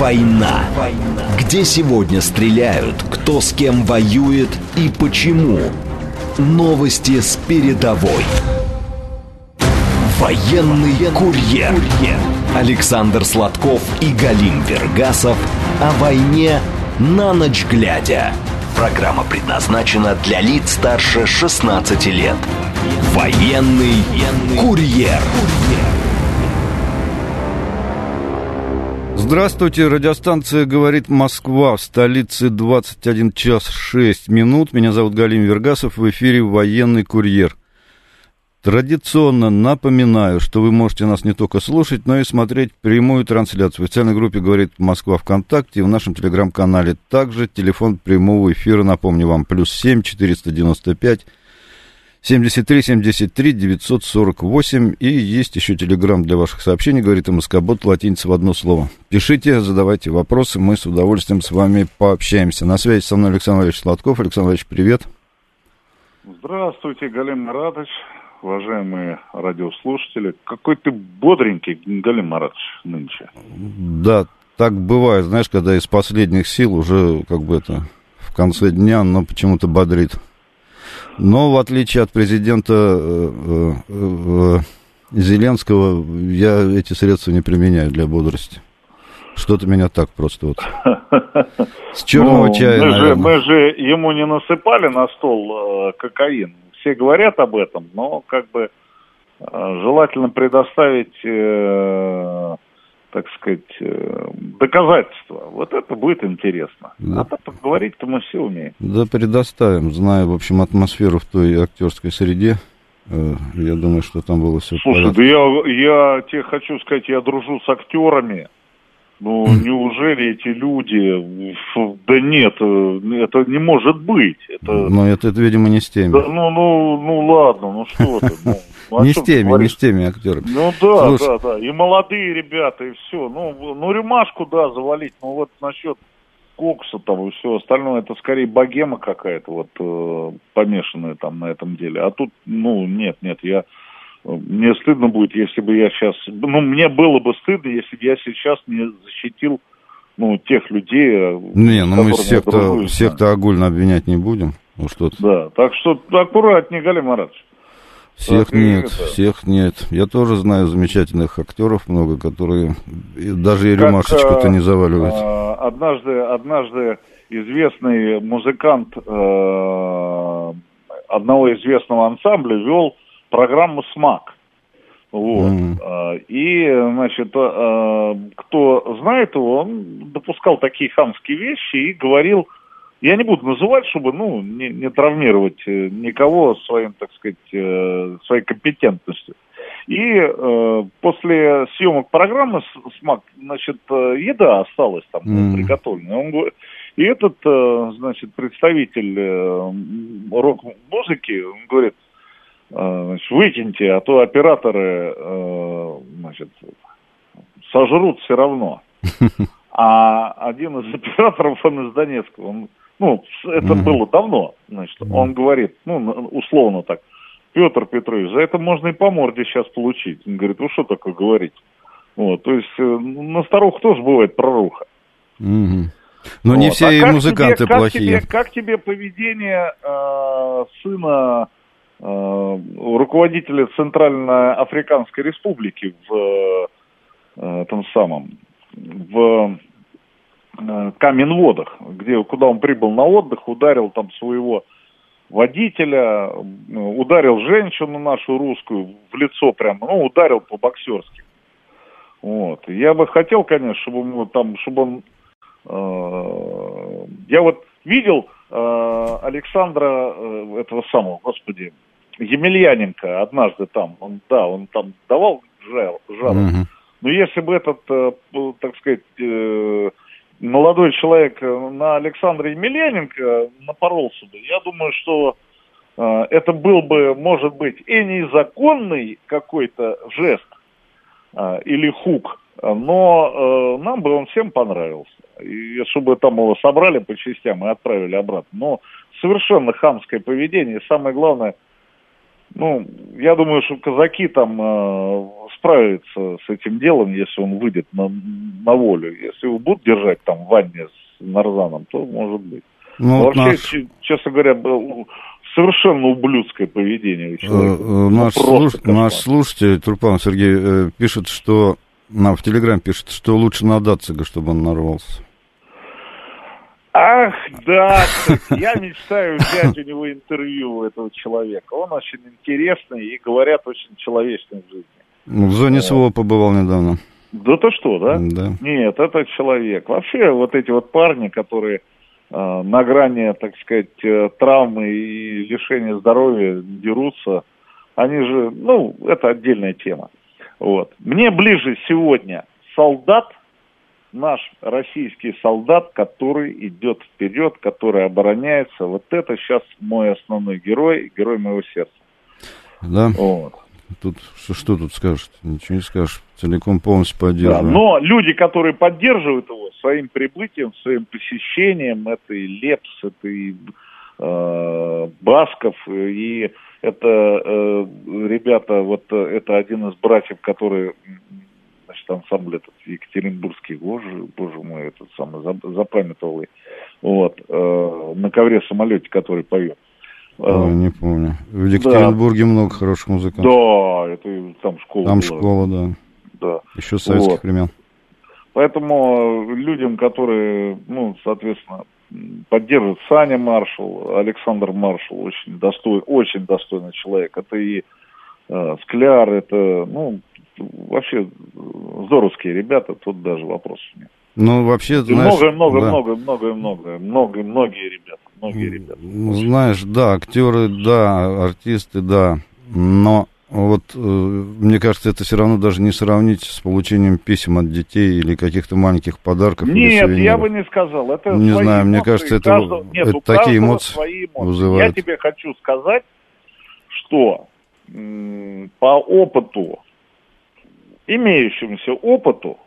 Война. Где сегодня стреляют, кто с кем воюет и почему. Новости с передовой. Военный курьер. Александр Сладков и Галим Вергасов о войне на ночь глядя. Программа предназначена для лиц старше 16 лет. Военный курьер. Здравствуйте, радиостанция «Говорит Москва» в столице 21 час 6 минут. Меня зовут Галим Вергасов, в эфире «Военный курьер». Традиционно напоминаю, что вы можете нас не только слушать, но и смотреть прямую трансляцию в официальной группе «Говорит Москва» ВКонтакте и в нашем телеграм-канале. Также телефон прямого эфира, напомню вам, плюс 7 495 73 73 948. И есть еще телеграмм для ваших сообщений, говорит МСК-бот, латиница в одно слово. Пишите, задавайте вопросы, мы с удовольствием с вами пообщаемся. На связи со мной Александр Ильич Сладков. Александр Ильич, привет. Здравствуйте, Галим Маратович, уважаемые радиослушатели. Какой ты бодренький, Галим Маратович, нынче. Да, так бывает, знаешь, когда из последних сил уже как бы это в конце дня, но почему-то бодрит. Но в отличие от президента э, э, э, Зеленского, я эти средства не применяю для бодрости. Что-то меня так просто вот. С черного ну, чая, мы же, мы же ему не насыпали на стол э, кокаин. Все говорят об этом, но как бы э, желательно предоставить э, так сказать, э, доказательства. Вот это будет интересно. Да. А так поговорить-то мы все умеем. Да, предоставим. Знаю, в общем, атмосферу в той актерской среде. Э, я думаю, что там было все Слушай, да я, я тебе хочу сказать, я дружу с актерами. Ну, неужели эти люди... Да нет, э, это не может быть. Это... Но это, это, видимо, не с теми. Да, ну, ну, ну, ладно, ну что ты. Ну, ну не с теми, не с теми актерами. Ну да, Слушай... да, да. И молодые ребята, и все. Ну, ну, рюмашку, да, завалить. Ну, вот насчет кокса там и все остальное, это скорее богема какая-то, вот, э, помешанная там на этом деле. А тут, ну, нет, нет, я мне стыдно будет, если бы я сейчас... Ну, мне было бы стыдно, если бы я сейчас не защитил ну, тех людей, э, Не, ну мы всех-то, всех-то огульно обвинять не будем. Ну, что да, так что аккуратнее, Галим Маратович. Всех так, нет, это... всех нет. Я тоже знаю замечательных актеров много, которые даже и рюмашечку-то не заваливают. А, однажды, однажды известный музыкант э, одного известного ансамбля вел программу СМАК. Вот. Mm-hmm. И, значит, а, кто знает его, он допускал такие хамские вещи и говорил, я не буду называть, чтобы, ну, не, не травмировать э, никого своим, так сказать, э, своей компетентностью. И э, после съемок программы СМАК, значит, еда осталась там mm-hmm. приготовленная. Он, и этот, значит, представитель рок-музыки, он говорит, Э, значит, выкиньте, а то операторы э, значит, сожрут все равно. А один из операторов, он из Донецка, он, ну, это было давно, значит, он говорит, ну, условно так, Петр Петрович, за это можно и по морде сейчас получить. Он говорит, вы что такое говорите? Вот, то есть э, на старух тоже бывает проруха. Но вот. не все а и музыканты тебе, плохие. Как тебе, как тебе поведение э, сына Э, руководителя Центральноафриканской Республики в э, этом самом, в Каменводах, где, куда он прибыл на отдых, ударил там своего водителя, ударил женщину нашу русскую в лицо прямо, ну, ударил по-боксерски. Вот. Я бы хотел, конечно, чтобы он там, чтобы он... Э, я вот видел э, Александра, э, этого самого, господи, Емельяненко однажды там, он, да, он там давал жар, жару. Угу. Но если бы этот, э, так сказать, э, молодой человек на Александра Емельяненко напоролся бы, я думаю, что э, это был бы, может быть, и незаконный какой-то жест или хук, но нам бы он всем понравился. И чтобы там его собрали по частям и отправили обратно. Но совершенно хамское поведение. Самое главное – Ну, я думаю, что казаки там э, справятся с этим делом, если он выйдет на, на волю. Если его будут держать там в ванне с Нарзаном, то может быть. Ну, вообще, наш... честно говоря, совершенно ублюдское поведение у человека. Э, э, наш, слуш... наш слушатель, Турпан Сергей, э, пишет, что нам в Телеграм пишет, что лучше на Дацига, чтобы он нарвался. Ах, да, я мечтаю взять у него интервью у этого человека. Он очень интересный и, говорят, очень человечный в жизни. Ну, в зоне СВО побывал недавно. Да то что, да? Да. Нет, это человек. Вообще, вот эти вот парни, которые э, на грани, так сказать, э, травмы и лишения здоровья дерутся, они же, ну, это отдельная тема. Вот. Мне ближе сегодня солдат, наш российский солдат, который идет вперед, который обороняется. Вот это сейчас мой основной герой, герой моего сердца. Да. Вот. Тут что, что тут скажешь? Ничего не скажешь. Целиком полностью поддерживаю. Да, но люди, которые поддерживают его своим прибытием, своим посещением, это и Лепс, это и э, Басков, и это э, ребята, вот э, это один из братьев, который значит, ансамбль этот Екатеринбургский, боже, боже мой, этот самый запамятовал, вот, э, на ковре самолете, который поет. Ой, не помню. В Екатеринбурге да. много хороших музыкантов. Да, это там школа Там была. школа, да. Да. Еще с советских вот. времен. Поэтому людям, которые, ну, соответственно, поддерживают Саня Маршал, Александр Маршал, очень достойный, очень достойный человек. Это и э, Скляр, это, ну, вообще здоровские ребята, тут даже вопросов нет. Ну, вообще, знаешь... Много, много, да. много, много, много, много, многие ребята, многие ребята. Ну, знаешь, да, актеры, да, артисты, да, но вот э, мне кажется, это все равно даже не сравнить с получением писем от детей или каких-то маленьких подарков. Нет, я бы не сказал. Это не знаю, эмоции, мне кажется, это, каждого, нет, это такие эмоции, свои эмоции вызывают. Я тебе хочу сказать, что по опыту, имеющемуся опыту,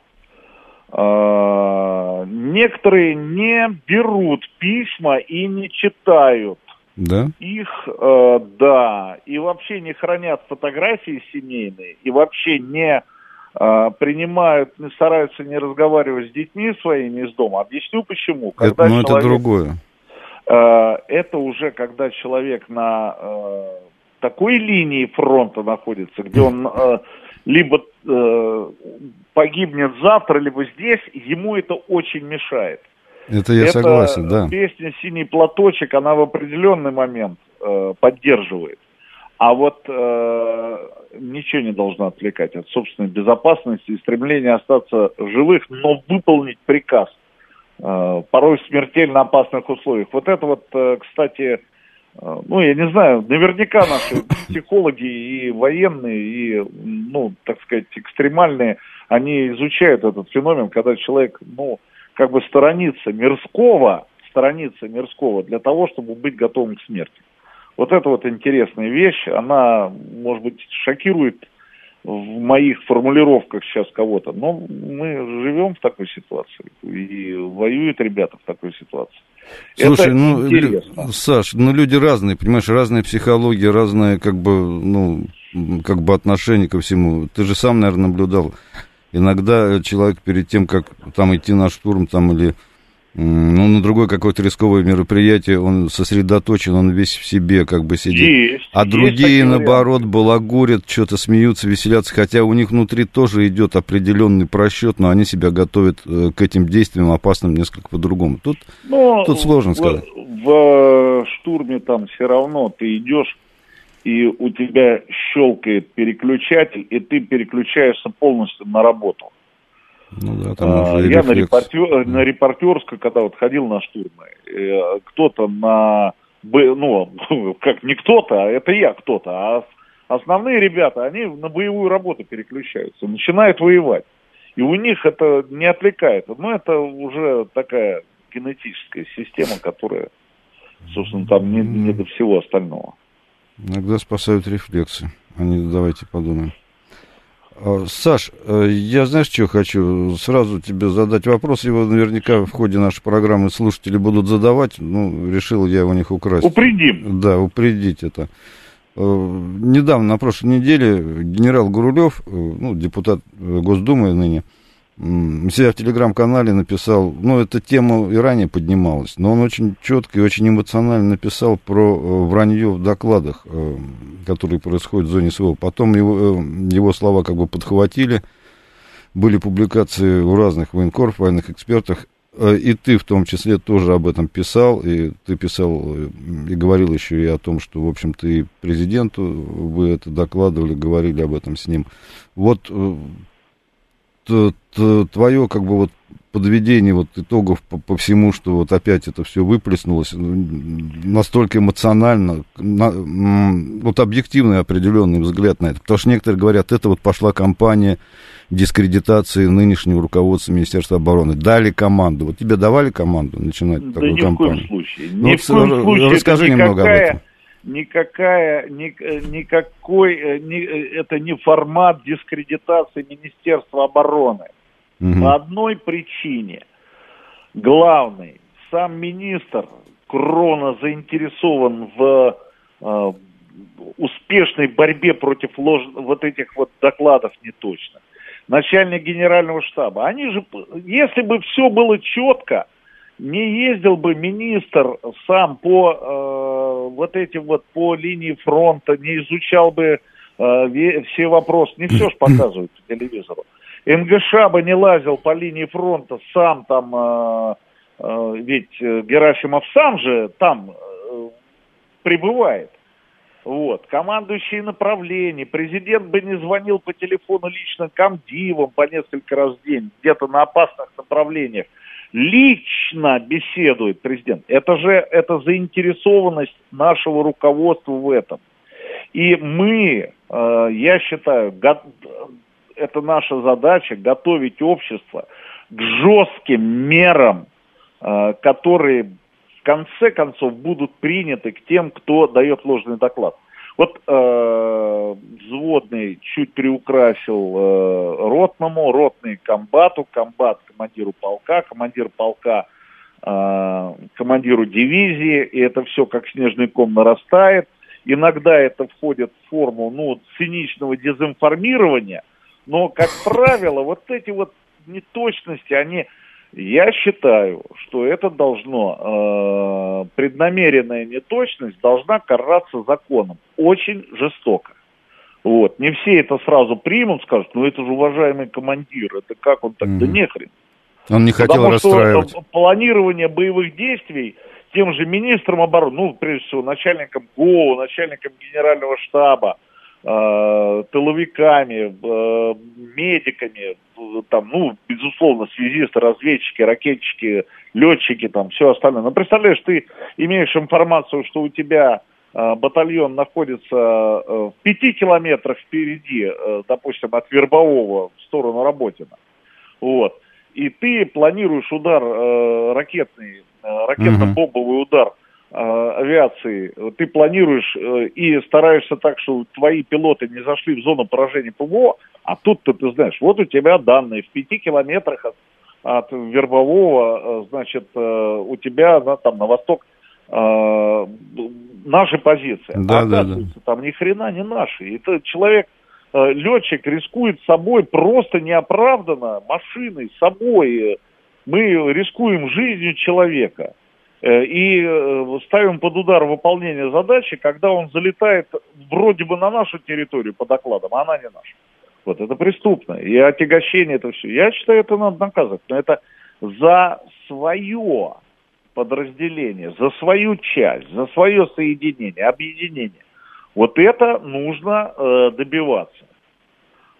э- некоторые не берут письма и не читают да? Их, э, да, и вообще не хранят фотографии семейные, и вообще не э, принимают, не стараются не разговаривать с детьми своими из дома. Объясню почему. Когда это, ну, человек, это другое. Э, это уже когда человек на э, такой линии фронта находится, где он э, либо э, погибнет завтра, либо здесь, ему это очень мешает. Это я Это согласен, да. Песня «Синий платочек», она в определенный момент э, поддерживает. А вот э, ничего не должно отвлекать от собственной безопасности и стремления остаться живых, но выполнить приказ. Э, порой в смертельно опасных условиях. Вот это вот, э, кстати, ну, я не знаю, наверняка наши психологи и военные, и, ну, так сказать, экстремальные, они изучают этот феномен, когда человек, ну, как бы сторониться мирского, сторониться мирского для того, чтобы быть готовым к смерти. Вот это вот интересная вещь, она, может быть, шокирует в моих формулировках сейчас кого-то, но мы живем в такой ситуации, и воюют ребята в такой ситуации. Слушай, это ну, интересно. Саш, ну люди разные, понимаешь, разная психология, разное, как бы, ну, как бы отношение ко всему. Ты же сам, наверное, наблюдал Иногда человек перед тем, как там идти на штурм там или ну, на другое какое-то рисковое мероприятие, он сосредоточен, он весь в себе как бы сидит. Есть, а другие, есть наоборот, варианты. балагурят, что-то смеются, веселятся, хотя у них внутри тоже идет определенный просчет, но они себя готовят э, к этим действиям опасным несколько по-другому. Тут, но тут сложно в, сказать. В, в штурме там все равно ты идешь и у тебя щелкает переключатель, и ты переключаешься полностью на работу. Ну да, там а, я на, репортер, на репортерскую, когда вот ходил на штурмы, э, кто-то на, ну, как не кто-то, а это я кто-то, а основные ребята, они на боевую работу переключаются, начинают воевать. И у них это не отвлекает. Но это уже такая генетическая система, которая, собственно, там не, не до всего остального. Иногда спасают рефлексы. Они, давайте подумаем. А, Саш, э, я знаешь, что хочу? Сразу тебе задать вопрос. Его наверняка в ходе нашей программы слушатели будут задавать. Ну, решил я у них украсть. Упредим. Да, упредить это. Недавно, на прошлой неделе, генерал Гурулев, ну, депутат Госдумы ныне, у себя в телеграм-канале написал, ну, эта тема и ранее поднималась, но он очень четко и очень эмоционально написал про э, вранье в докладах, э, которые происходят в зоне СВО. Потом его, э, его слова как бы подхватили, были публикации у разных военкоров, военных экспертах, и ты в том числе тоже об этом писал, и ты писал и говорил еще и о том, что, в общем-то, и президенту вы это докладывали, говорили об этом с ним. Вот твое как бы вот подведение вот итогов по, по всему, что вот опять это все выплеснулось настолько эмоционально, на, вот объективный определенный взгляд на это, потому что некоторые говорят, это вот пошла кампания дискредитации нынешнего руководства Министерства обороны. Дали команду. Вот тебе давали команду начинать да такую ни кампанию? В коем случае. Ну, ни вот, в коем случае. Расскажи немного об этом никакая, ни, никакой, э, ни, э, это не формат дискредитации Министерства обороны. Угу. По одной причине. Главный, сам министр Крона заинтересован в э, успешной борьбе против лож... вот этих вот докладов неточных. Начальник генерального штаба. Они же, если бы все было четко, не ездил бы министр сам по э, вот этим вот по линии фронта, не изучал бы э, все вопросы, не все же показывают по телевизору. НГШ бы не лазил по линии фронта сам там, э, э, ведь Герасимов сам же там прибывает. Вот, командующие направлений, президент бы не звонил по телефону лично комдивам по несколько раз в день, где-то на опасных направлениях лично беседует президент. Это же это заинтересованность нашего руководства в этом. И мы, э, я считаю, это наша задача готовить общество к жестким мерам, э, которые в конце концов будут приняты к тем, кто дает ложный доклад. Вот э, взводный чуть приукрасил э, ротному, ротный комбату, комбат командиру полка, командир полка э, командиру дивизии, и это все как снежный ком нарастает. Иногда это входит в форму ну, циничного дезинформирования, но, как правило, вот эти вот неточности, они я считаю, что это должно, э, преднамеренная неточность должна караться законом. Очень жестоко. Вот. Не все это сразу примут, скажут, ну это же уважаемый командир, это как он так, mm-hmm. да нехрен. Он не хотел Потому расстраивать. что планирование боевых действий тем же министром обороны, ну, прежде всего, начальником ГО, начальником генерального штаба, тыловиками, э, медиками, там, ну, безусловно, связисты, разведчики, ракетчики, летчики, там, все остальное. Но представляешь, ты имеешь информацию, что у тебя э, батальон находится э, в пяти километрах впереди, э, допустим, от Вербового в сторону Работина. Вот. И ты планируешь удар э, ракетный, э, ракетно-бомбовый удар Э, авиации ты планируешь э, и стараешься так, что твои пилоты не зашли в зону поражения ПВО, а тут-то ты знаешь, вот у тебя данные в пяти километрах от, от Вербового, э, значит, у тебя на, там на восток э, наши позиции. Да, а да, да. там ни хрена не наши. И это человек, э, летчик рискует собой просто неоправданно, машиной, собой. Мы рискуем жизнью человека. Э, и э, ставим под удар выполнение задачи, когда он залетает вроде бы на нашу территорию по докладам, а она не наша. Вот это преступно. И отягощение это все. Я считаю, это надо наказывать. Но это за свое подразделение, за свою часть, за свое соединение, объединение. Вот это нужно э, добиваться.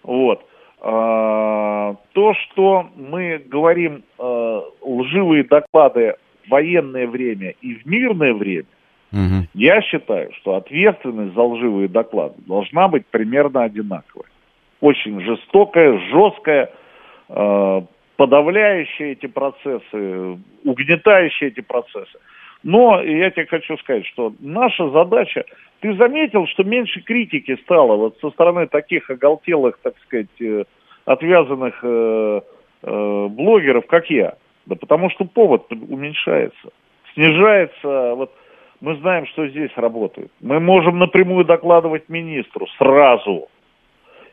Вот. А, то, что мы говорим э, лживые доклады военное время и в мирное время, угу. я считаю, что ответственность за лживые доклады должна быть примерно одинаковая. Очень жестокая, жесткая, э, подавляющая эти процессы, угнетающая эти процессы. Но я тебе хочу сказать, что наша задача... Ты заметил, что меньше критики стало вот со стороны таких оголтелых, так сказать, э, отвязанных э, э, блогеров, как я? Да потому что повод уменьшается. Снижается, вот мы знаем, что здесь работает. Мы можем напрямую докладывать министру сразу.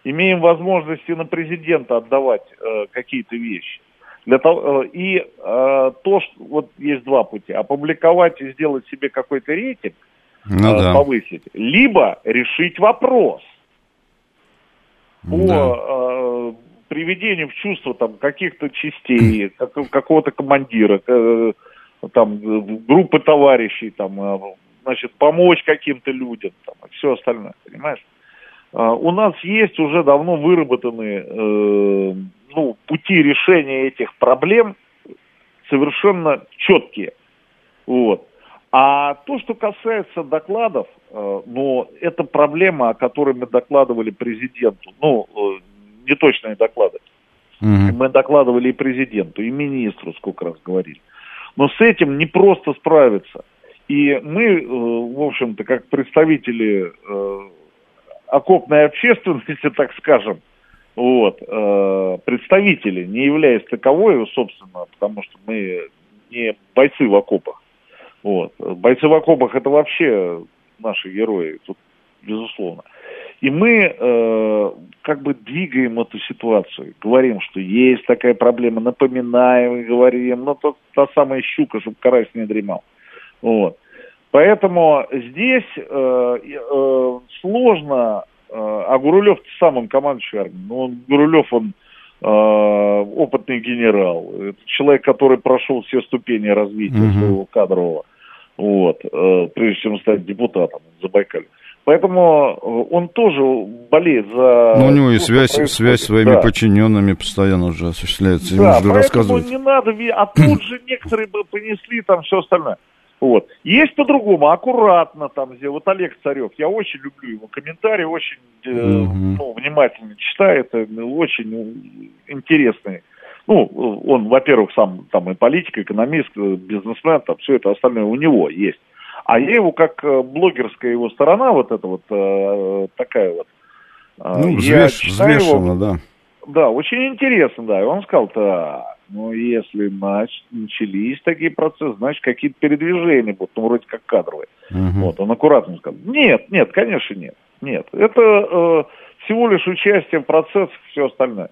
Имеем возможности на президента отдавать э, какие-то вещи. Для того, э, и э, то, что вот есть два пути. Опубликовать и сделать себе какой-то рейтинг, ну, э, да. повысить. Либо решить вопрос по да. э, приведению в чувство там каких-то частей, как, какого-то командира, э, там, группы товарищей, там, э, значит, помочь каким-то людям, там, и все остальное, понимаешь? Uh, у нас есть уже давно выработанные э, ну, пути решения этих проблем совершенно четкие. Вот. А то, что касается докладов, э, ну, это проблема, о которой мы докладывали президенту. Ну, э, неточные доклады. Mm-hmm. Мы докладывали и президенту, и министру, сколько раз говорили. Но с этим не просто справиться. И мы, э, в общем-то, как представители э, окопной общественности, так скажем, вот, э, представители, не являясь таковой, собственно, потому что мы не бойцы в окопах. Вот. Бойцы в окопах это вообще наши герои, тут безусловно. И мы э, как бы двигаем эту ситуацию, говорим, что есть такая проблема, напоминаем, говорим, ну, то, та самая щука, чтобы карась не дремал. Вот. Поэтому здесь э, э, сложно, э, а Гурулев сам он командующий армией, ну, он, Гурулев, он э, опытный генерал, это человек, который прошел все ступени развития mm-hmm. своего кадрового, вот, э, прежде чем стать депутатом в Забайкале. Поэтому э, он тоже болеет за... Ну, у него и связь, связь с своими да. подчиненными постоянно уже осуществляется. Да, Ему поэтому не надо... А тут же некоторые бы понесли там все остальное. Вот. Есть по-другому, аккуратно там, где вот Олег Царев, я очень люблю его комментарии, очень э, ну, внимательно читает, очень интересный. Ну, он, во-первых, сам там и политик, экономист, э, бизнесмен, там все это остальное у него есть. А я его как э, блогерская его сторона, вот эта вот э, такая вот. Э, ну, взвеш, взвешенно, да. Да, очень интересно, да. И он сказал, то, ну, если нач, начались такие процессы, значит, какие-то передвижения будут, ну, вроде как кадровые. Угу. Вот, он аккуратно сказал. Нет, нет, конечно, нет. Нет, это э, всего лишь участие в процессах, все остальное.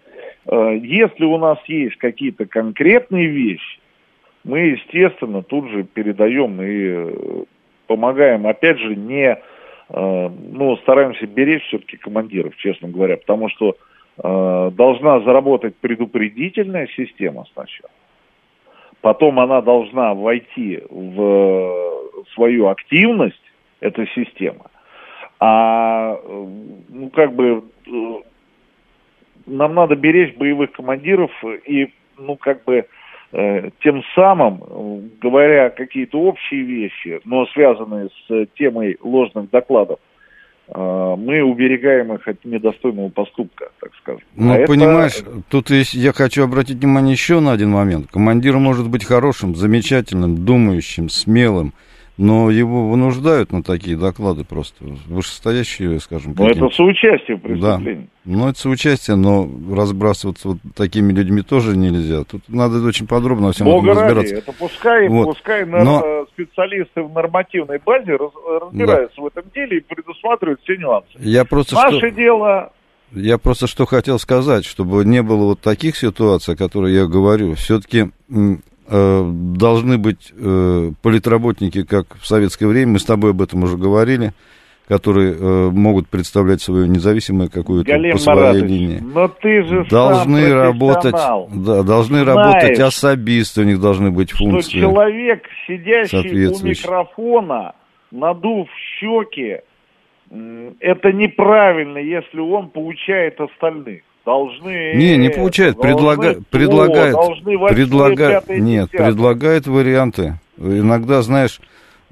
Э, если у нас есть какие-то конкретные вещи, мы, естественно, тут же передаем и помогаем, опять же, не, э, ну, стараемся беречь все-таки командиров, честно говоря, потому что э, должна заработать предупредительная система сначала. Потом она должна войти в свою активность, эта система. А, ну, как бы, нам надо беречь боевых командиров и, ну, как бы, Э, тем самым, говоря какие-то общие вещи, но связанные с темой ложных докладов, э, мы уберегаем их от недостойного поступка, так скажем. Ну, а понимаешь, это... тут есть, я хочу обратить внимание еще на один момент. Командир может быть хорошим, замечательным, думающим, смелым, но его вынуждают на такие доклады просто вышестоящие, скажем. Ну, это соучастие в преступлении. Да. Ну, это соучастие, но разбрасываться вот такими людьми тоже нельзя. Тут надо очень подробно во всем Бога этом разбираться. Ради. Это пускай, вот. пускай но... Специалисты в нормативной базе раз, разбираются да. в этом деле и предусматривают все нюансы. Я просто Наше что... дело я просто что хотел сказать, чтобы не было вот таких ситуаций, о которых я говорю. Все-таки должны быть э, политработники, как в советское время, мы с тобой об этом уже говорили, которые э, могут представлять свою независимую какую-то Галим по своей Маратович, линии. Но ты же должны сам работать, да, должны Знаешь, работать особисты, у них должны быть функции. Что человек, сидящий у микрофона, надув щеки, это неправильно, если он получает остальных должны... Не, не получает, предлага... предлагает, должны предлагает, нет, предлагает варианты. Иногда, знаешь,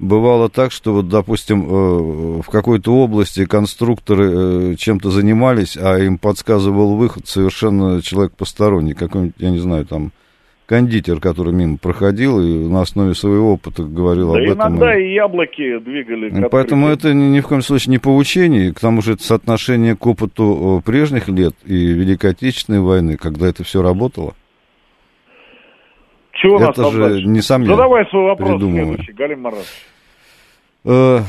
бывало так, что вот, допустим, э, в какой-то области конструкторы э, чем-то занимались, а им подсказывал выход совершенно человек посторонний, какой-нибудь, я не знаю, там, кондитер, который мимо проходил и на основе своего опыта говорил да об этом. иногда и яблоки двигали. Ну, поэтому это ни, ни в коем случае не поучение, к тому же это соотношение к опыту прежних лет и Великой Отечественной войны, когда это все работало. Чего это же не сам Задавай свой вопрос следующий, Галим. Э,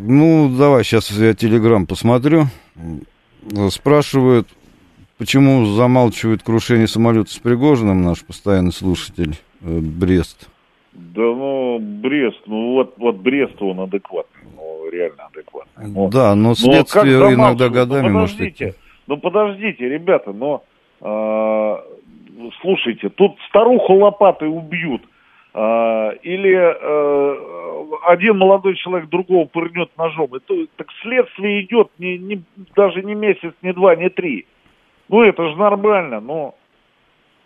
ну, давай, сейчас я телеграм посмотрю. Спрашивают, почему замалчивает крушение самолета с Пригожиным наш постоянный слушатель э, Брест. Да ну, Брест, ну вот, вот Брест он адекватный, ну реально адекватный. Но, да, но следствие но иногда годами ну, может идти. Ну подождите, ребята, но э, слушайте, тут старуху лопатой убьют, э, или э, один молодой человек другого пырнет ножом. Это, так следствие идет не, не, даже не месяц, не два, не три. Ну это же нормально, но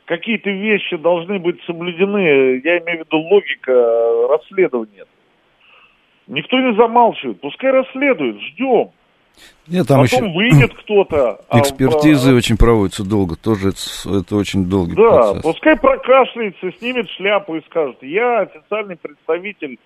какие-то вещи должны быть соблюдены, я имею в виду логика расследования. Никто не замалчивает, пускай расследуют, ждем. Нет, там Потом еще выйдет кто-то. А экспертизы а, очень проводятся долго, тоже это, это очень долгий да, процесс. Да, пускай прокашляется, снимет шляпу и скажет, я официальный представитель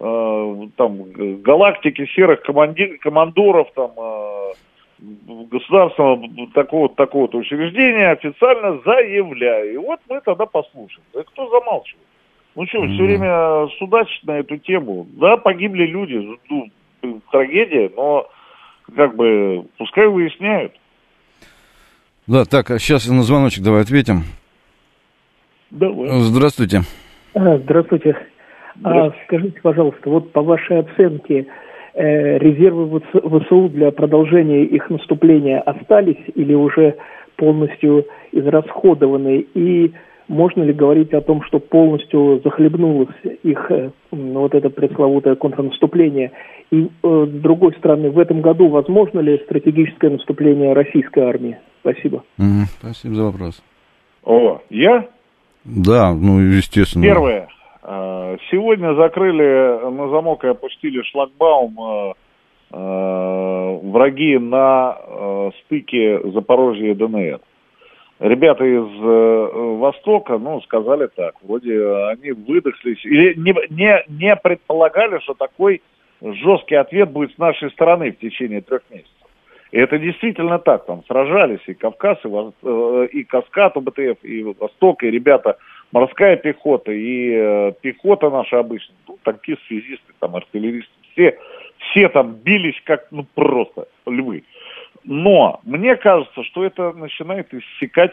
э, там галактики серых команди- командоров, там э, государственного такого такого-то учреждения официально заявляю. И вот мы тогда послушаем. Да кто замалчивает? Ну что, mm-hmm. все время судачить на эту тему. Да, погибли люди, ну, трагедия, но как бы пускай выясняют. Да, так, а сейчас на звоночек давай ответим. Давай. Здравствуйте. А, здравствуйте. А, скажите, пожалуйста, вот по вашей оценке, резервы ВСУ для продолжения их наступления остались или уже полностью израсходованы? И можно ли говорить о том, что полностью захлебнулось их э, вот это пресловутое контрнаступление? И э, с другой стороны, в этом году возможно ли стратегическое наступление российской армии? Спасибо. Mm, спасибо за вопрос. О, я? Да, ну, естественно. Первое. Э, сегодня закрыли на замок и опустили шлагбаум э, враги на стыке Запорожья и ДНР. Ребята из э, Востока, ну, сказали так, вроде они выдохлись, или не, не, не предполагали, что такой жесткий ответ будет с нашей стороны в течение трех месяцев. И это действительно так, там сражались и Кавказ, и, э, и Каскад УБТФ, и Восток, и ребята, морская пехота, и э, пехота наша обычная, ну, танкисты, связисты, там, артиллеристы, все, все там бились как, ну, просто львы. Но мне кажется, что это начинает иссякать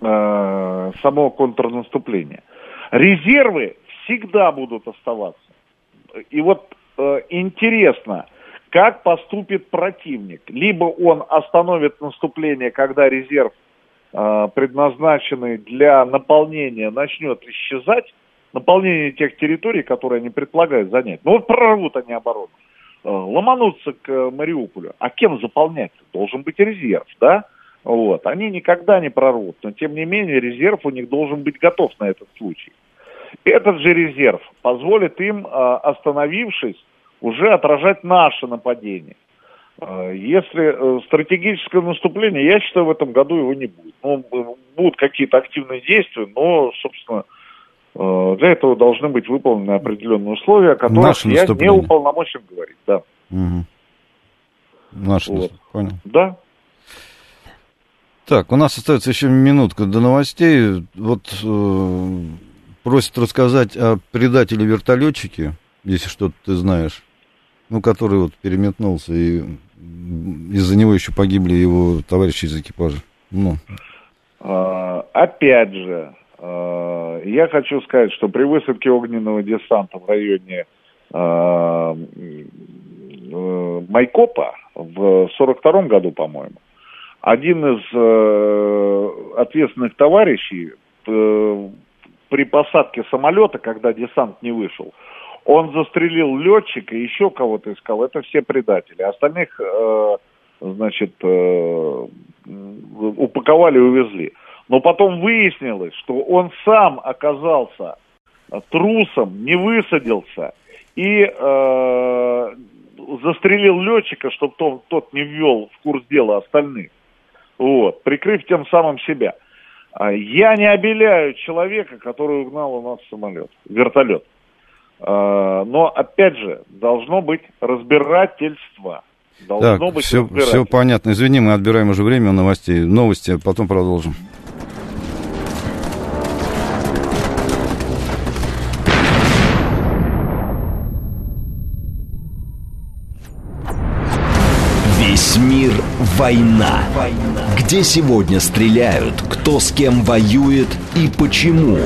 э, само контрнаступление. Резервы всегда будут оставаться. И вот э, интересно, как поступит противник. Либо он остановит наступление, когда резерв, предназначенный для наполнения, начнет исчезать, наполнение тех территорий, которые они предполагают занять. Ну вот прорвут они оборону. Э, ломануться к Мариуполю. А кем заполнять? Должен быть резерв, да? Вот. Они никогда не прорвут, но тем не менее резерв у них должен быть готов на этот случай. Этот же резерв позволит им, э, остановившись, уже отражать наше нападение. Э, если стратегическое наступление, я считаю, в этом году его не будет. Ну, будут какие-то активные действия, но, собственно, для этого должны быть выполнены определенные условия, о которых я не уполномочен говорить. Да. Угу. Наше вот. понял. Да. Так, у нас остается еще минутка до новостей. Вот э, просят рассказать о предателе-вертолетчике, если что-то ты знаешь, ну, который вот переметнулся, и из-за него еще погибли его товарищи из экипажа. Ну. А, опять же, а, я хочу сказать, что при высадке огненного десанта в районе а, э, Майкопа в 42 году, по-моему, один из э, ответственных товарищей э, при посадке самолета, когда десант не вышел, он застрелил летчика и еще кого-то искал. Это все предатели. Остальных, значит, э, упаковали и увезли. Но потом выяснилось, что он сам оказался трусом, не высадился и э, застрелил летчика, чтобы тот, тот не ввел в курс дела остальных. Вот, прикрыв тем самым себя. А я не обеляю человека, который угнал у нас самолет, вертолет. А, но, опять же, должно быть разбирательство. Должно так, быть все, все понятно. Извини, мы отбираем уже время у новостей. Новости, а потом продолжим. Весь мир – война. война. Где сегодня стреляют, кто с кем воюет и почему.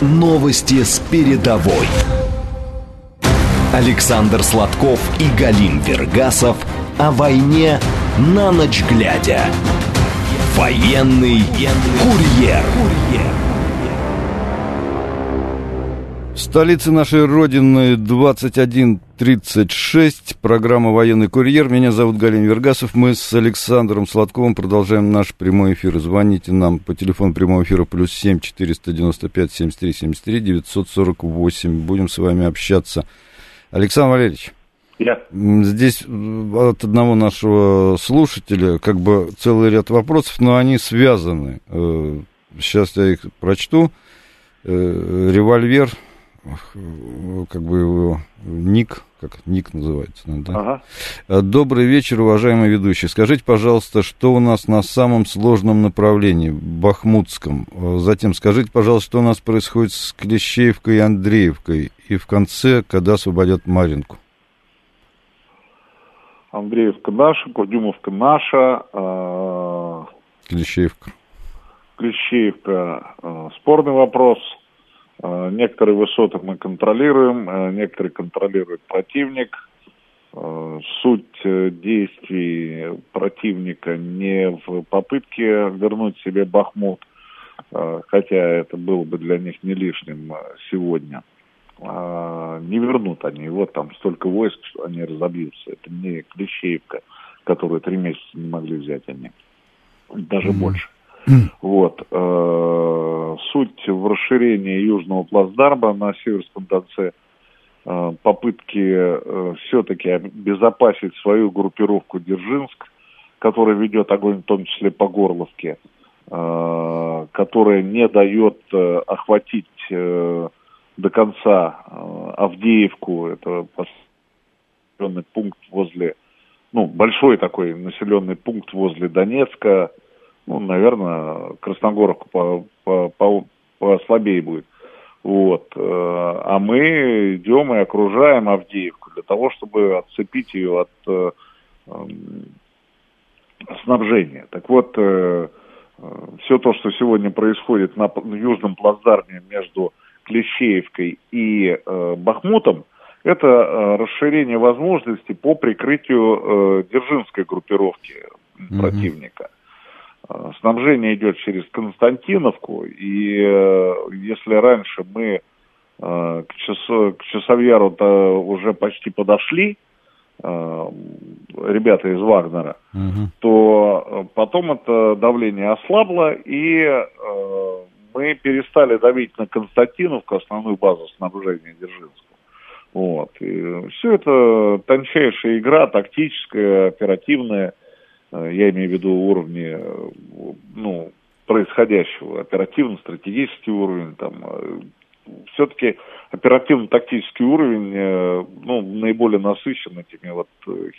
Новости с передовой. Александр Сладков и Галим Вергасов о войне на ночь глядя. Военный курьер. В столице нашей Родины 21.36. Программа «Военный курьер». Меня зовут Галин Вергасов. Мы с Александром Сладковым продолжаем наш прямой эфир. Звоните нам по телефону прямого эфира плюс 7 495 73 73 948. Будем с вами общаться. Александр Валерьевич. Я. Здесь от одного нашего слушателя как бы целый ряд вопросов, но они связаны. Э, сейчас я их прочту. Э, револьвер как бы его ник, как ник называется, да? Ага. Э, добрый вечер, уважаемый ведущий. Скажите, пожалуйста, что у нас на самом сложном направлении, Бахмутском? Э, затем скажите, пожалуйста, что у нас происходит с Клещеевкой и Андреевкой? И в конце, когда освободят Маринку? Андреевка наша, Курдюмовка наша. Э... Клещеевка. Клещеевка. Э, спорный вопрос – Э, некоторые высоты мы контролируем, э, некоторые контролирует противник. Э, суть действий противника не в попытке вернуть себе Бахмут, хотя это было бы для них не лишним сегодня. Не вернут они, вот там столько войск, что они разобьются. Это не Клещеевка, которую три месяца не могли взять они, даже mm-hmm. больше. Вот. Э, суть в расширении южного плацдарма на Северском Донце э, попытки э, все-таки обезопасить свою группировку Дзержинск, которая ведет огонь в том числе по Горловке, которая не дает охватить до конца Авдеевку, это населенный пункт возле, ну, большой такой населенный пункт возле Донецка, ну, наверное, Красногоровка по, по, по, послабее будет. Вот. Э, а мы идем и окружаем Авдеевку для того, чтобы отцепить ее от э, эм, снабжения. Так вот, э, все то, что сегодня происходит на южном плацдарме между Клещеевкой и э, Бахмутом, это э, расширение возможностей по прикрытию э, Дзержинской группировки mm-hmm. противника. Э, снабжение идет через Константиновку, и э, если раньше мы э, к, часу, к часовьяру-то уже почти подошли, ребята из Вагнера, угу. то потом это давление ослабло, и мы перестали давить на Константиновку, основную базу снабжения Дзержинского. Вот. И все это тончайшая игра, тактическая, оперативная, Э, я имею в виду уровни, э, ну, происходящего, оперативно-стратегический уровень, там, э, все-таки оперативно-тактический уровень, ну, наиболее насыщен этими вот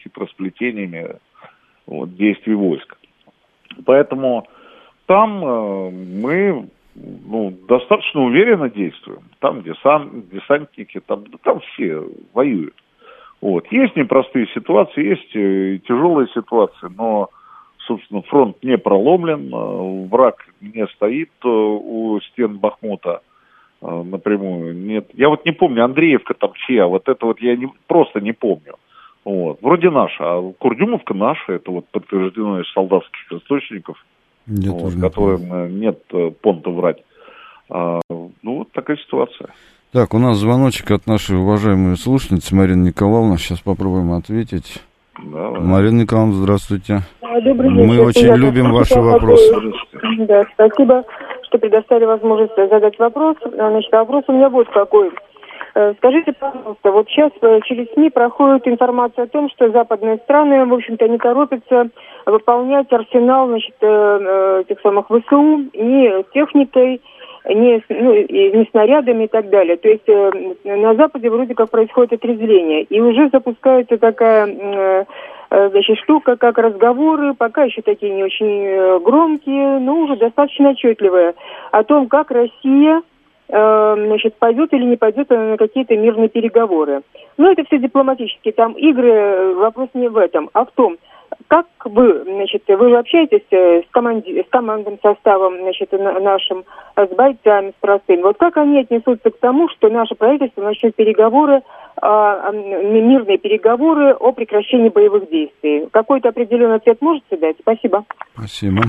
хитросплетениями вот, действий войск. Поэтому там мы ну, достаточно уверенно действуем. Там десант, десантники, там, там все воюют. Вот. Есть непростые ситуации, есть э, тяжелые ситуации, но, собственно, фронт не проломлен, э, враг не стоит э, у стен Бахмута напрямую. Нет. Я вот не помню, Андреевка там чья, вот это вот я не, просто не помню. Вот. Вроде наша, а Курдюмовка наша, это вот подтверждено из солдатских источников, вот, которым нет понта врать. А, ну, вот такая ситуация. Так, у нас звоночек от нашей уважаемой слушницы Марины Николаевны. Сейчас попробуем ответить. Давай. Марина Николаевна, здравствуйте. Добрый вечер. Мы очень Я любим ваши вопросы. Да, спасибо, что предоставили возможность задать вопрос. Значит, вопрос у меня вот какой. Э, скажите, пожалуйста, вот сейчас э, через СМИ проходит информация о том, что западные страны, в общем-то, не торопятся выполнять арсенал, значит, э, тех самых ВСУ ни техникой, не, ну, не снарядами и так далее. То есть на Западе вроде как происходит отрезвление. И уже запускается такая значит, штука, как разговоры, пока еще такие не очень громкие, но уже достаточно отчетливые, о том, как Россия значит, пойдет или не пойдет на какие-то мирные переговоры. Но это все дипломатические, там игры, вопрос не в этом, а в том, как вы, значит, вы общаетесь э, с, команди, с командным составом, значит, нашим, с бойцами, с простыми. Вот как они отнесутся к тому, что наше правительство начнет переговоры, а, мирные переговоры о прекращении боевых действий? Какой-то определенный ответ можете дать? Спасибо. Спасибо.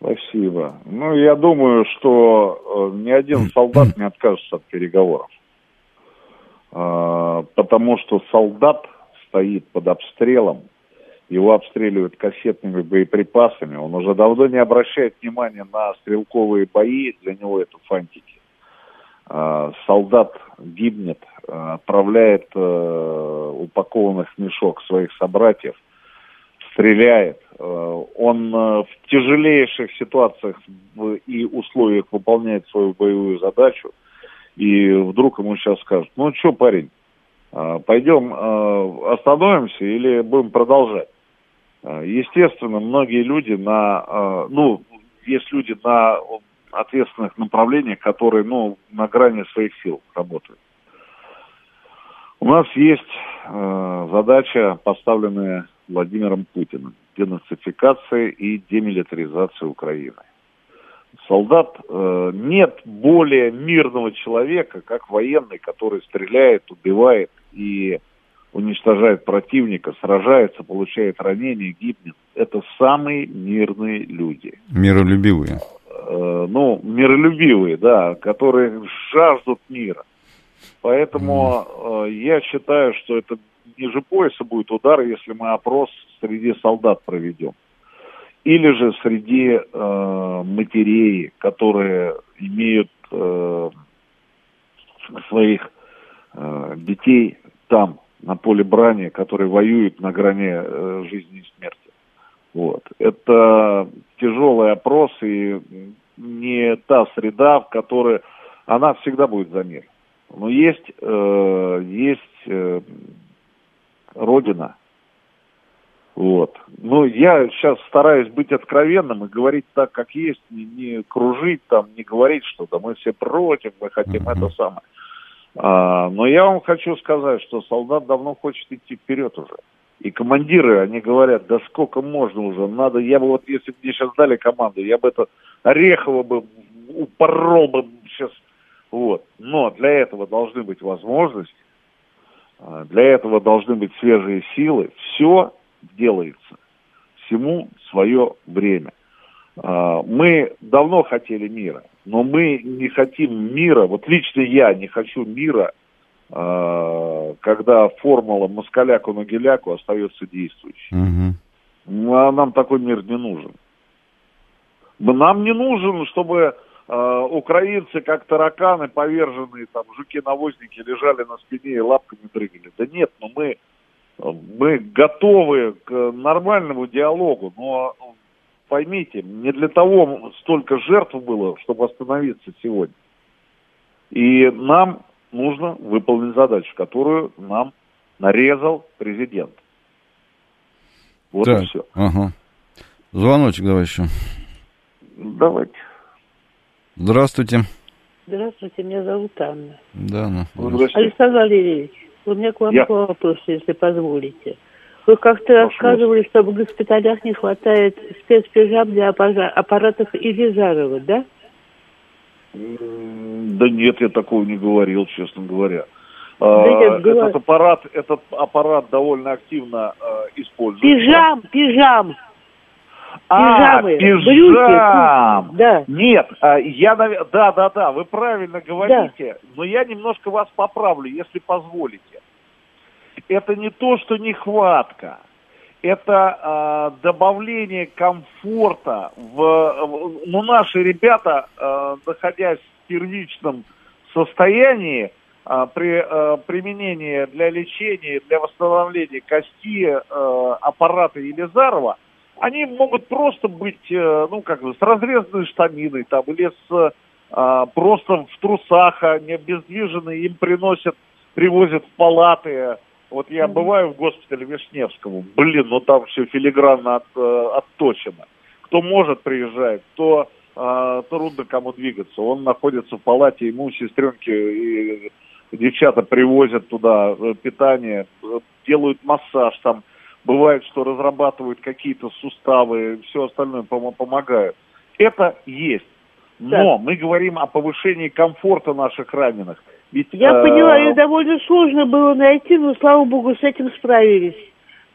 Спасибо. Ну, я думаю, что э, ни один солдат не откажется от переговоров. А, потому что солдат стоит под обстрелом, его обстреливают кассетными боеприпасами, он уже давно не обращает внимания на стрелковые бои, для него это фантики. А, солдат гибнет, а, отправляет э, упакованных в мешок своих собратьев, стреляет. Э, он э, в тяжелейших ситуациях и условиях выполняет свою боевую задачу. И вдруг ему сейчас скажут, ну что, парень, пойдем остановимся или будем продолжать? Э, естественно, многие люди на, э, ну, есть люди на ответственных направлениях, которые, ну, на грани своих сил работают. У нас есть э, задача, поставленная Владимиром Путиным, денацификация и демилитаризация Украины. Солдат, э, нет более мирного человека, как военный, который стреляет, убивает и уничтожает противника, сражается, получает ранения, гибнет. Это самые мирные люди. Миролюбивые. Э, ну, миролюбивые, да, которые жаждут мира. Поэтому э, я считаю, что это ниже пояса будет удар, если мы опрос среди солдат проведем. Или же среди э, матерей, которые имеют э, своих э, детей там, на поле брани, который воюет на грани э, жизни и смерти. Вот. Это тяжелый опрос и не та среда, в которой она всегда будет за мир. Но есть, э, есть э, Родина. Вот. Ну, я сейчас стараюсь быть откровенным и говорить так, как есть, не, не кружить там, не говорить, что да мы все против, мы хотим mm-hmm. это самое. А, но я вам хочу сказать, что солдат давно хочет идти вперед уже. И командиры, они говорят, да сколько можно уже, надо, я бы вот, если бы мне сейчас дали команду, я бы это Орехова бы упорол бы сейчас, вот. Но для этого должны быть возможности, для этого должны быть свежие силы. Все делается. Всему свое время. А, мы давно хотели мира но мы не хотим мира, вот лично я не хочу мира, э, когда формула москаляку-нагеляку остается действующей. Угу. А нам такой мир не нужен. Нам не нужен, чтобы украинцы, как тараканы, поверженные, там, жуки-навозники, лежали на спине и лапками дрыгали. Да нет, но мы, мы готовы к нормальному диалогу, но поймите, не для того столько жертв было, чтобы остановиться сегодня. И нам нужно выполнить задачу, которую нам нарезал президент. Вот так, и все. Ага. Звоночек давай еще. Давайте. Здравствуйте. Здравствуйте, меня зовут Анна. Да, ну. Здравствуйте. Александр Валерьевич, у меня к вам Я... вопрос, если позволите. Вы как-то рассказывали, что в госпиталях не хватает спецпижам для аппаратов Илизарова, да? Да нет, я такого не говорил, честно говоря. Да нет, этот аппарат, этот аппарат довольно активно э, используется. Пижам, пижам. А, Пижамы, пижам. Брюки, да. Нет, а, я, да, да, да, вы правильно говорите, да. но я немножко вас поправлю, если позволите это не то, что нехватка, это э, добавление комфорта в, ну наши ребята, э, находясь в первичном состоянии, э, при э, применении для лечения, для восстановления кости э, аппарата Елизарова, они могут просто быть, э, ну как бы, с разрезанной штаминой там, или с э, просто в трусах, они обездвижены, им приносят, привозят в палаты, вот я бываю в госпитале Вишневскому, блин, ну там все филигранно от, э, отточено. Кто может приезжает, кто э, трудно кому двигаться. Он находится в палате, ему сестренки и девчата привозят туда э, питание, делают массаж там. Бывает, что разрабатывают какие-то суставы, все остальное пом- помогают. Это есть. Но да. мы говорим о повышении комфорта наших раненых. Ведь, Я э- поняла, ее довольно сложно было найти, но, слава богу, с этим справились.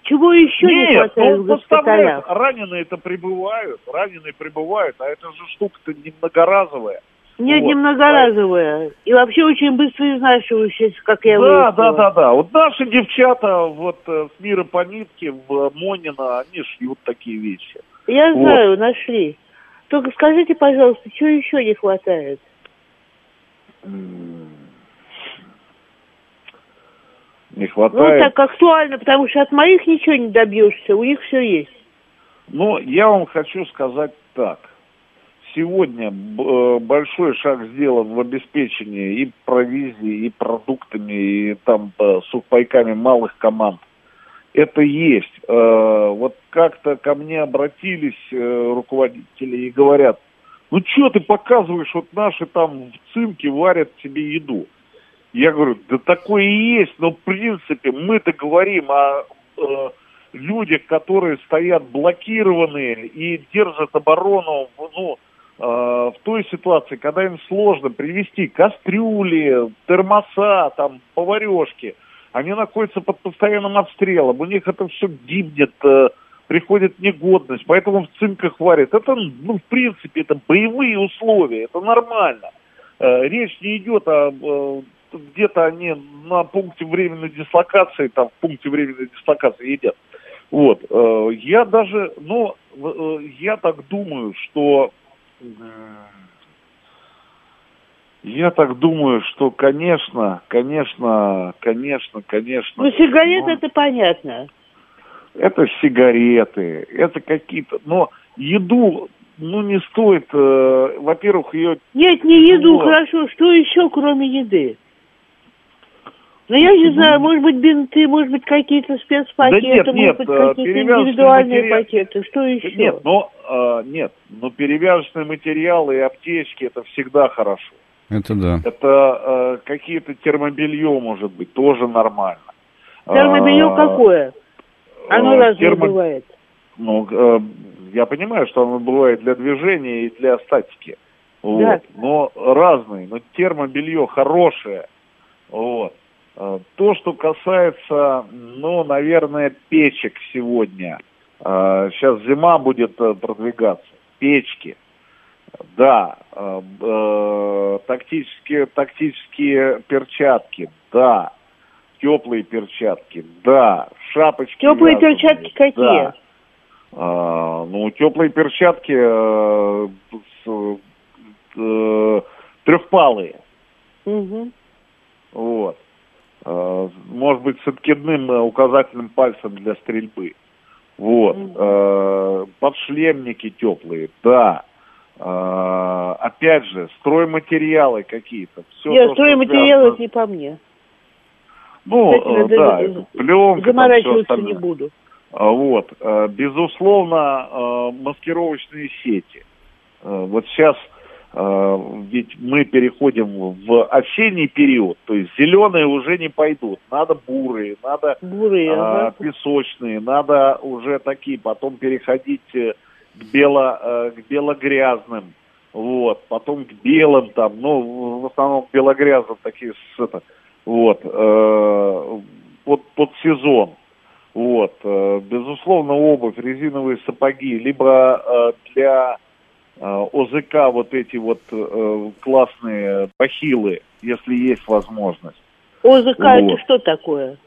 Чего еще Нет, не хватает ну, в госпиталях? Раненые это прибывают, раненые прибывают, а это же штука-то не многоразовая. Нет, вот. не многоразовая. И вообще очень быстро изнашивающаяся, как я Да, выяснила. да, да, да. Вот наши девчата вот э, с мира по нитке в Монина, они шьют такие вещи. Я вот. знаю, нашли. Только скажите, пожалуйста, чего еще не хватает? Не хватает. Ну, так актуально, потому что от моих ничего не добьешься, у них все есть. Ну, я вам хочу сказать так. Сегодня э, большой шаг сделан в обеспечении и провизией, и продуктами, и там э, сухпайками малых команд. Это есть. Э, вот как-то ко мне обратились руководители и говорят, ну что ты показываешь, вот наши там в цинке варят тебе еду. Я говорю, да такое и есть, но в принципе мы-то говорим о людях, которые стоят блокированные и держат оборону ну, в той ситуации, когда им сложно привести кастрюли, термоса, там, поварешки. Они находятся под постоянным обстрелом, у них это все гибнет, э, приходит негодность, поэтому в цинках варят. Это, ну, в принципе, это боевые условия, это нормально. Э, речь не идет о э, где-то они на пункте временной дислокации, там в пункте временной дислокации едят. Вот. Э, я даже, ну, э, я так думаю, что я так думаю, что, конечно, конечно, конечно, конечно. Ну, сигареты но... это понятно. Это сигареты, это какие-то, но еду, ну, не стоит, э, во-первых, ее... Нет, не еду, хорошо, что еще, кроме еды? Ну, я не знаю, может быть, бинты, может быть, какие-то спецпакеты, да нет, может нет, быть, какие-то индивидуальные материал... пакеты. Что еще? Нет, но, э, нет, но перевязочные материалы и аптечки, это всегда хорошо. Это да. Это э, какие-то термобелье, может быть, тоже нормально. Термобелье а, какое? Оно э, разное термо... бывает. Ну, э, я понимаю, что оно бывает для движения и для статики. Вот. Да. Но разные. Но термобелье хорошее. Вот. Э, то, что касается, ну, наверное, печек сегодня. Сейчас э, зима будет э, продвигаться. Печки. Да. Тактические, тактические перчатки. Да. Теплые перчатки. Да. Шапочки. Теплые вязаные, перчатки какие? Да. Ну, теплые перчатки трехпалые. Угу. Вот. Э, может быть, с откидным э, указательным пальцем для стрельбы. Вот. Mm-hmm. Подшлемники теплые, да. Опять же, стройматериалы какие-то. Все Нет, то, стройматериалы это не по мне. Ну, Кстати, да, пленка, Заморачиваться не буду. Вот. Безусловно, маскировочные сети. Вот сейчас ведь мы переходим в осенний период, то есть зеленые уже не пойдут, надо бурые, надо бурые, а, ага. песочные, надо уже такие, потом переходить э, к бело э, к белогрязным, вот, потом к белым там, ну в основном белогрязным такие это, вот, э, под под сезон. Вот, безусловно, обувь, резиновые сапоги, либо э, для Э, ОЗК вот эти вот э, классные бахилы, если есть возможность. ОЗК вот. это что такое?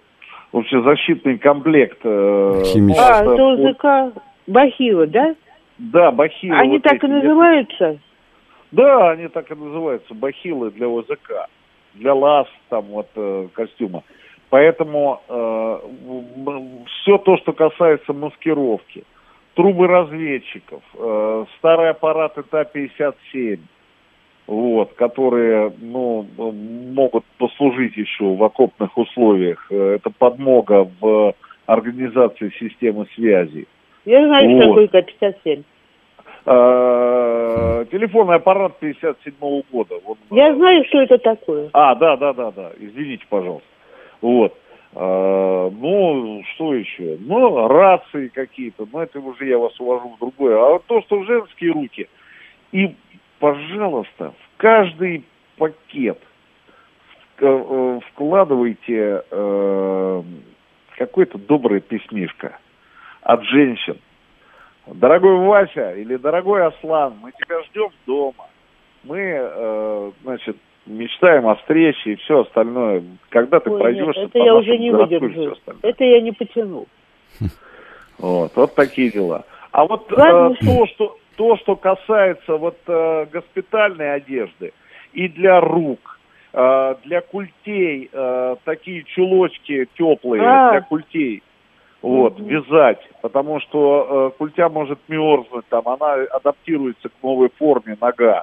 Общезащитный комплект. Э, а, это ОЗК бахилы, да? Да, бахилы. Они вот так эти. и называются? Да, они так и называются, бахилы для ОЗК, для лаз там вот э, костюма. Поэтому э, все то, что касается маскировки, трубы разведчиков, э, старый аппарат ИТА-57, вот, которые ну, могут послужить еще в окопных условиях. Э, это подмога в организации системы связи. Я знаю, вот. что такое ИТА-57. Э, телефонный аппарат 57 -го года. Вот. Я знаю, что это такое. А, да, да, да, да. Извините, пожалуйста. Вот. Э, ну, что еще? Ну, рации какие-то, но это уже я вас увожу в другое. А то, что в женские руки. И, пожалуйста, в каждый пакет э, вкладывайте э, какое-то доброе письмишко от женщин. Дорогой Вася или дорогой Аслан, мы тебя ждем дома. Мы, э, значит, мечтаем о встрече и все остальное. Когда ты Ой, пройдешь... Нет, это я уже не выдержу. Это я не потяну. Вот, вот такие дела. А вот э, то, что, то, что касается вот э, госпитальной одежды и для рук, э, для культей, э, такие чулочки теплые а. для культей, вот, mm вязать, потому что э, культя может мерзнуть, там, она адаптируется к новой форме нога,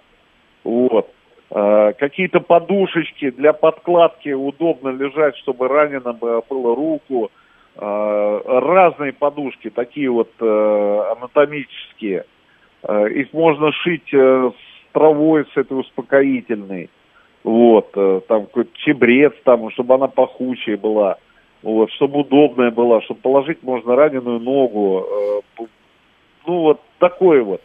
вот. Э, какие-то подушечки для подкладки удобно лежать, чтобы раненым было руку, э, разные подушки, такие вот э, анатомические, их можно шить с травой, с этой успокоительной, вот, там какой-то чебрец, там, чтобы она пахучая была, вот, чтобы удобная была, чтобы положить можно раненую ногу, ну вот такое вот.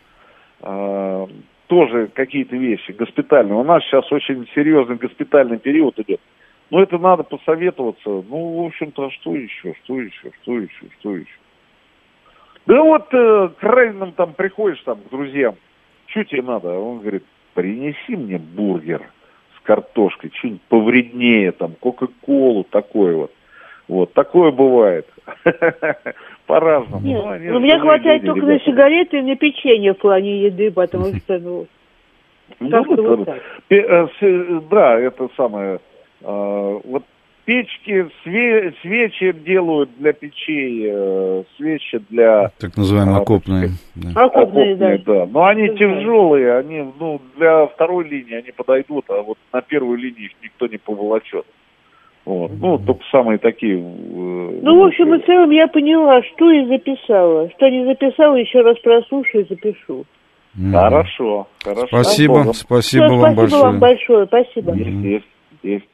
Тоже какие-то вещи госпитальные. У нас сейчас очень серьезный госпитальный период идет. Но это надо посоветоваться. Ну, в общем-то, а что еще, что еще, что еще, что еще? Да вот э, к раненым там приходишь там к друзьям, что тебе надо? Он говорит, принеси мне бургер с картошкой, что-нибудь повреднее, там, кока-колу, такое вот. Вот, такое бывает. По-разному. Нет, ну, у меня хватает только ребята. на сигареты и на печенье в плане еды, потому что, ну, ну, вот так. Э, да, это самое. А, вот печки, све, свечи делают для печей, э, свечи для... Так называемые а, окопные. Да. Окопные, окопные, да. да. Но они тяжелые, они, ну, для второй линии они подойдут, а вот на первую линию их никто не поволочет. Вот. Ну, только самые такие... Э, ну, в общем и целом я поняла, что и записала. Что не записала, еще раз прослушаю и запишу. Mm. Хорошо, хорошо. Спасибо, спасибо, спасибо вам большое. Спасибо вам большое, спасибо. Есть, есть, есть.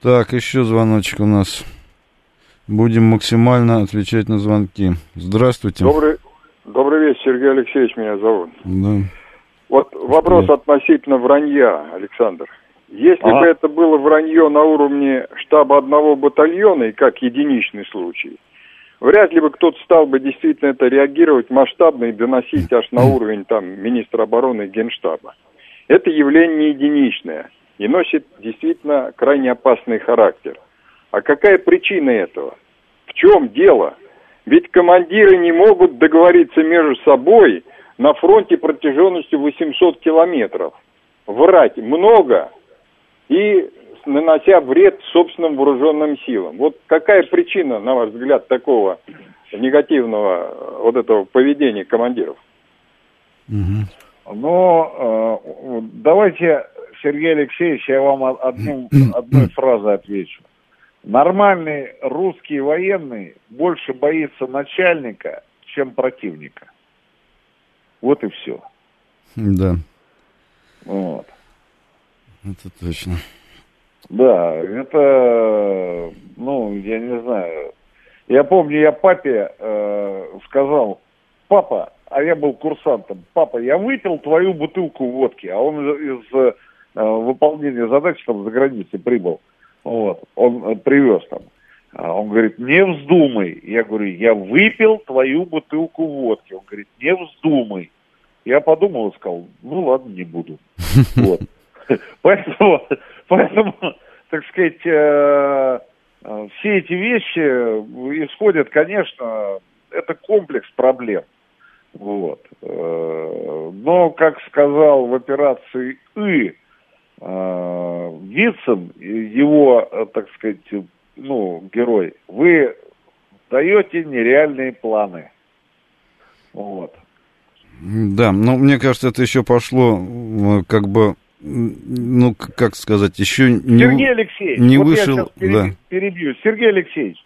Так, еще звоночек у нас. Будем максимально отвечать на звонки. Здравствуйте. Добрый, добрый вечер, Сергей Алексеевич меня зовут. Да. Вот вопрос Привет. относительно вранья, Александр. Если ага. бы это было вранье на уровне штаба одного батальона и как единичный случай, вряд ли бы кто-то стал бы действительно это реагировать масштабно и доносить аж на уровень там министра обороны и генштаба. Это явление не единичное и носит действительно крайне опасный характер. А какая причина этого? В чем дело? Ведь командиры не могут договориться между собой на фронте протяженностью 800 километров. Врать много, и нанося вред собственным вооруженным силам. Вот какая причина, на ваш взгляд, такого негативного э, вот этого поведения командиров? Угу. Ну, э, давайте, Сергей Алексеевич, я вам одну, одной фразой отвечу. Нормальный русский военный больше боится начальника, чем противника. Вот и все. Да. Вот. Это точно. Да, это, ну, я не знаю. Я помню, я папе э, сказал, папа, а я был курсантом, папа, я выпил твою бутылку водки, а он из э, выполнения задачи там за границей прибыл. Вот, он э, привез там. А он говорит, не вздумай. Я говорю, я выпил твою бутылку водки. Он говорит, не вздумай. Я подумал и сказал, ну ладно, не буду. Вот. Поэтому, поэтому, так сказать, э, э, все эти вещи исходят, конечно, это комплекс проблем. Вот. Э, но, как сказал в операции «И», Вицин, его, так сказать, ну, герой, вы даете нереальные планы. Вот. Да, но мне кажется, это еще пошло как бы ну, как сказать, еще не, Сергей Алексеевич, не вот вышел... Я перебью, да. перебью. Сергей Алексеевич,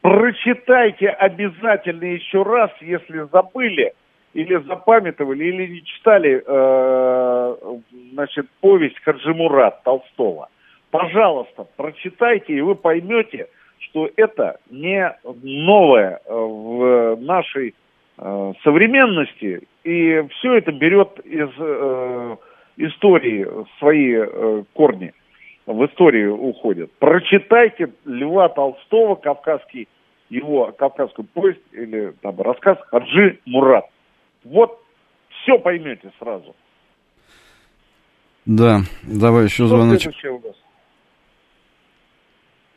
прочитайте обязательно еще раз, если забыли или запамятовали, или не читали, э, значит, повесть Хаджимурат Толстого. Пожалуйста, прочитайте, и вы поймете, что это не новое э, в нашей э, современности, и все это берет из э, истории свои э, корни, в историю уходят. Прочитайте Льва Толстого, кавказский, его кавказскую повесть или там рассказ Хаджи Мурат. Вот все поймете сразу. Да, давай еще звоночек.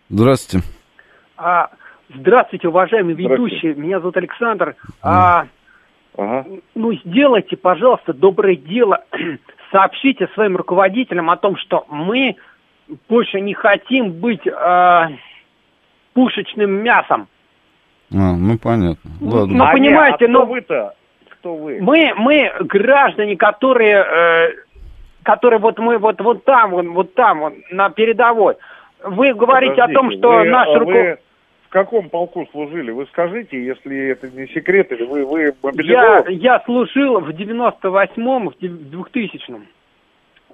Здравствуйте. А, здравствуйте, уважаемый ведущий. Меня зовут Александр. А, ага. Ну, сделайте, пожалуйста, доброе дело. Сообщите своим руководителям о том, что мы больше не хотим быть а, пушечным мясом. А, ну понятно. Ладно. Ну, понимаете, а но вы-то кто вы? Мы, мы граждане, которые, э, которые вот мы вот вот там, вот, вот там, вот, на передовой. Вы говорите Подождите, о том, что вы, наш руко... в каком полку служили? Вы скажите, если это не секрет, или вы, вы мобилизованы? Я, я служил в 98-м, в 2000-м.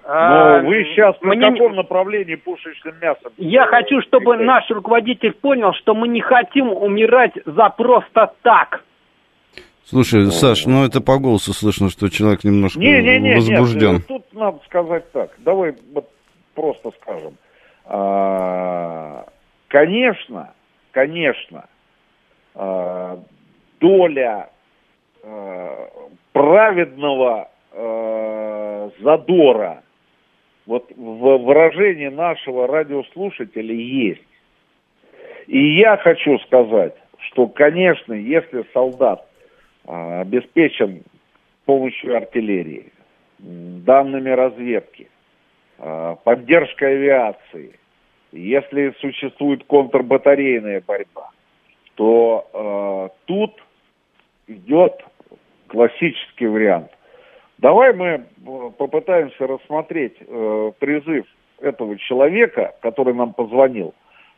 Но а, вы сейчас на мне... каком направлении пушечным мясом? Я хочу, чтобы наш руководитель понял, что мы не хотим умирать за просто так. Слушай, Саш, ну это по голосу слышно, что человек немножко не, не, не, возбужден. Нет, тут надо сказать так. Давай вот просто скажем. А, конечно, конечно, а, доля а, праведного а, задора вот в выражении нашего радиослушателя есть. И я хочу сказать, что, конечно, если солдат обеспечен помощью артиллерии, данными разведки, поддержкой авиации, если существует контрбатарейная борьба, то э, тут идет классический вариант. Давай мы попытаемся рассмотреть э, призыв этого человека, который нам позвонил,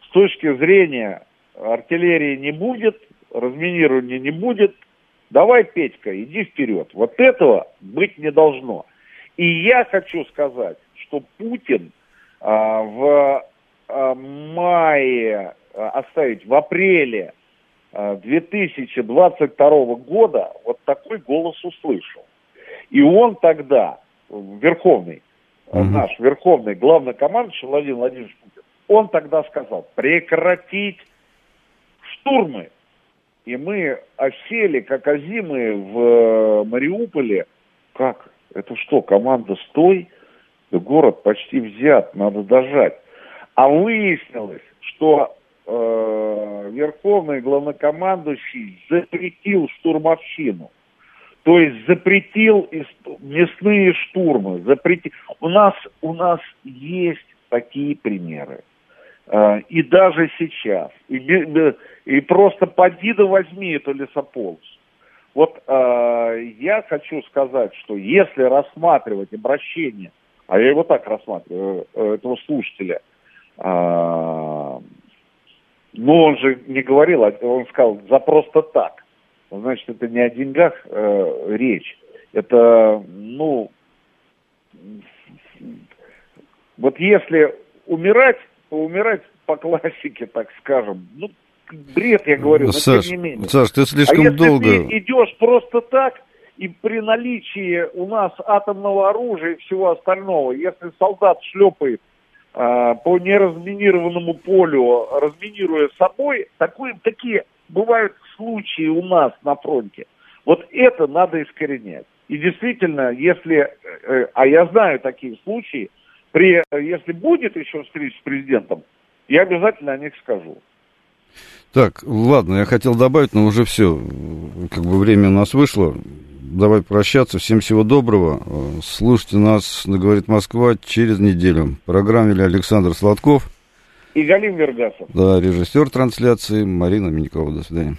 с точки зрения артиллерии не будет, разминирования не будет, Давай, Петька, иди вперед. Вот этого быть не должно. И я хочу сказать, что Путин а, в мае, а, оставить в апреле а, 2022 года вот такой голос услышал. И он тогда, верховный, угу. наш верховный главнокомандующий Владимир Владимирович Путин, он тогда сказал, прекратить штурмы и мы осели, как озимые в э, Мариуполе. Как? Это что, команда «Стой»? Да город почти взят, надо дожать. А выяснилось, что э, верховный главнокомандующий запретил штурмовщину. То есть запретил мясные штурмы. Запретил. У, нас, у нас есть такие примеры. Э, и даже сейчас. И, и просто поди да возьми эту лесополосу. Вот э, я хочу сказать, что если рассматривать обращение, а я его так рассматриваю, э, этого слушателя, э, ну он же не говорил, а он сказал за просто так. Значит, это не о деньгах э, речь. Это, ну, вот если умирать, умирать по классике, так скажем. Ну, бред, я говорю, но Саш, тем не менее. Саш, ты слишком а долго... если ты идешь просто так, и при наличии у нас атомного оружия и всего остального, если солдат шлепает а, по неразминированному полю, разминируя собой, такое, такие бывают случаи у нас на фронте. Вот это надо искоренять. И действительно, если, э, а я знаю такие случаи, при, если будет еще встреча с президентом, я обязательно о них скажу. Так, ладно, я хотел добавить, но уже все, как бы время у нас вышло. Давай прощаться. Всем всего доброго. Слушайте нас, говорит Москва, через неделю. В программе Александр Сладков. И Галим Вергасов. Да, режиссер трансляции Марина Минькова. До свидания.